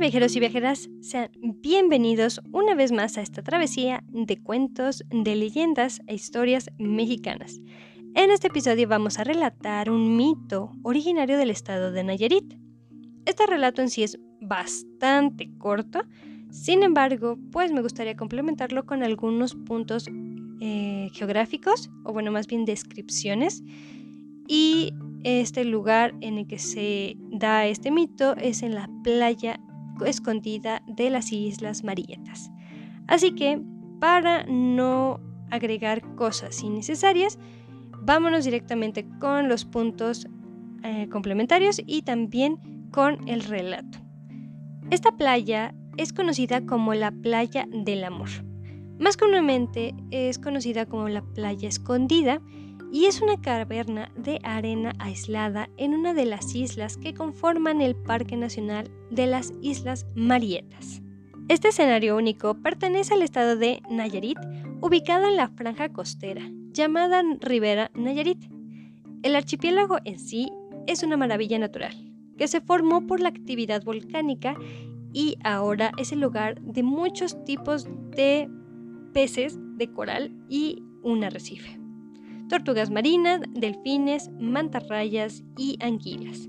Viajeros y viajeras, sean bienvenidos una vez más a esta travesía de cuentos, de leyendas e historias mexicanas. En este episodio vamos a relatar un mito originario del estado de Nayarit. Este relato en sí es bastante corto, sin embargo, pues me gustaría complementarlo con algunos puntos eh, geográficos, o bueno, más bien descripciones, y este lugar en el que se da este mito es en la playa escondida de las Islas Marietas. Así que, para no agregar cosas innecesarias, vámonos directamente con los puntos eh, complementarios y también con el relato. Esta playa es conocida como la playa del amor. Más comúnmente es conocida como la playa escondida y es una caverna de arena aislada en una de las islas que conforman el Parque Nacional de las Islas Marietas. Este escenario único pertenece al estado de Nayarit, ubicado en la franja costera, llamada Ribera Nayarit. El archipiélago en sí es una maravilla natural, que se formó por la actividad volcánica y ahora es el lugar de muchos tipos de peces de coral y un arrecife tortugas marinas, delfines, mantarrayas y anguilas.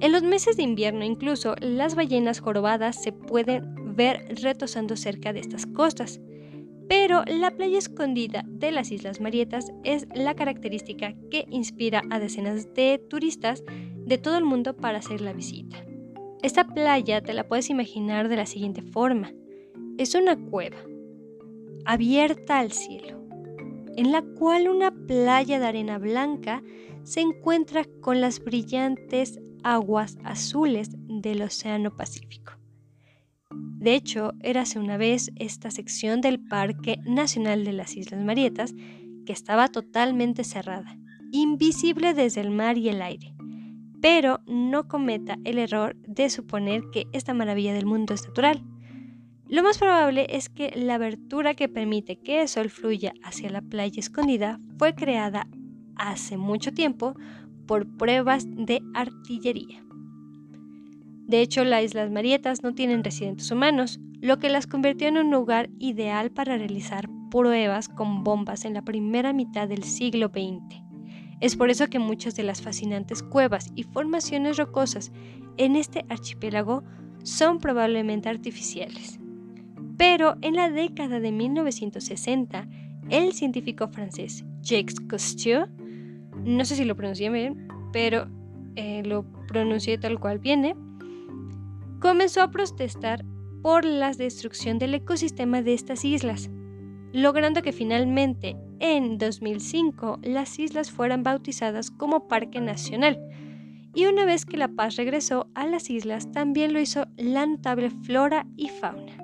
En los meses de invierno incluso las ballenas jorobadas se pueden ver retosando cerca de estas costas. Pero la playa escondida de las Islas Marietas es la característica que inspira a decenas de turistas de todo el mundo para hacer la visita. Esta playa te la puedes imaginar de la siguiente forma. Es una cueva abierta al cielo en la cual una playa de arena blanca se encuentra con las brillantes aguas azules del Océano Pacífico. De hecho, érase una vez esta sección del Parque Nacional de las Islas Marietas que estaba totalmente cerrada, invisible desde el mar y el aire. Pero no cometa el error de suponer que esta maravilla del mundo es natural. Lo más probable es que la abertura que permite que el sol fluya hacia la playa escondida fue creada hace mucho tiempo por pruebas de artillería. De hecho, las Islas Marietas no tienen residentes humanos, lo que las convirtió en un lugar ideal para realizar pruebas con bombas en la primera mitad del siglo XX. Es por eso que muchas de las fascinantes cuevas y formaciones rocosas en este archipiélago son probablemente artificiales. Pero en la década de 1960, el científico francés Jacques Cousteau, no sé si lo pronuncié bien, pero eh, lo pronuncié tal cual viene, comenzó a protestar por la destrucción del ecosistema de estas islas, logrando que finalmente en 2005 las islas fueran bautizadas como Parque Nacional. Y una vez que la paz regresó a las islas, también lo hizo la notable flora y fauna.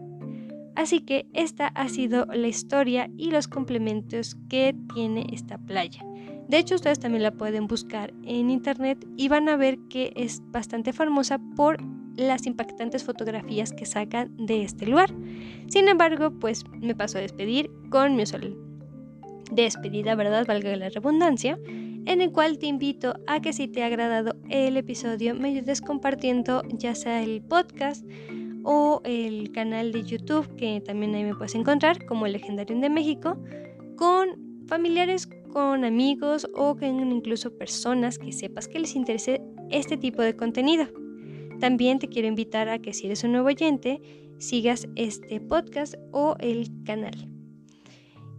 Así que esta ha sido la historia y los complementos que tiene esta playa. De hecho, ustedes también la pueden buscar en internet y van a ver que es bastante famosa por las impactantes fotografías que sacan de este lugar. Sin embargo, pues me paso a despedir con mi sol despedida, ¿verdad? Valga la redundancia, en el cual te invito a que si te ha agradado el episodio me ayudes compartiendo ya sea el podcast o el canal de YouTube que también ahí me puedes encontrar como el Legendario de México con familiares, con amigos o con incluso personas que sepas que les interese este tipo de contenido. También te quiero invitar a que si eres un nuevo oyente sigas este podcast o el canal.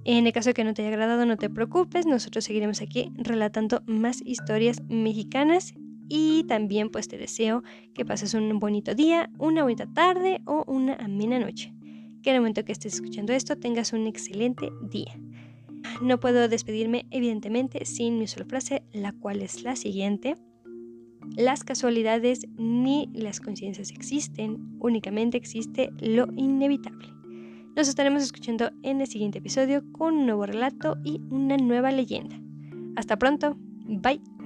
En el caso de que no te haya agradado, no te preocupes, nosotros seguiremos aquí relatando más historias mexicanas y también pues te deseo que pases un bonito día, una bonita tarde o una amena noche. Que en el momento que estés escuchando esto tengas un excelente día. No puedo despedirme evidentemente sin mi sola frase, la cual es la siguiente. Las casualidades ni las conciencias existen, únicamente existe lo inevitable. Nos estaremos escuchando en el siguiente episodio con un nuevo relato y una nueva leyenda. Hasta pronto, bye.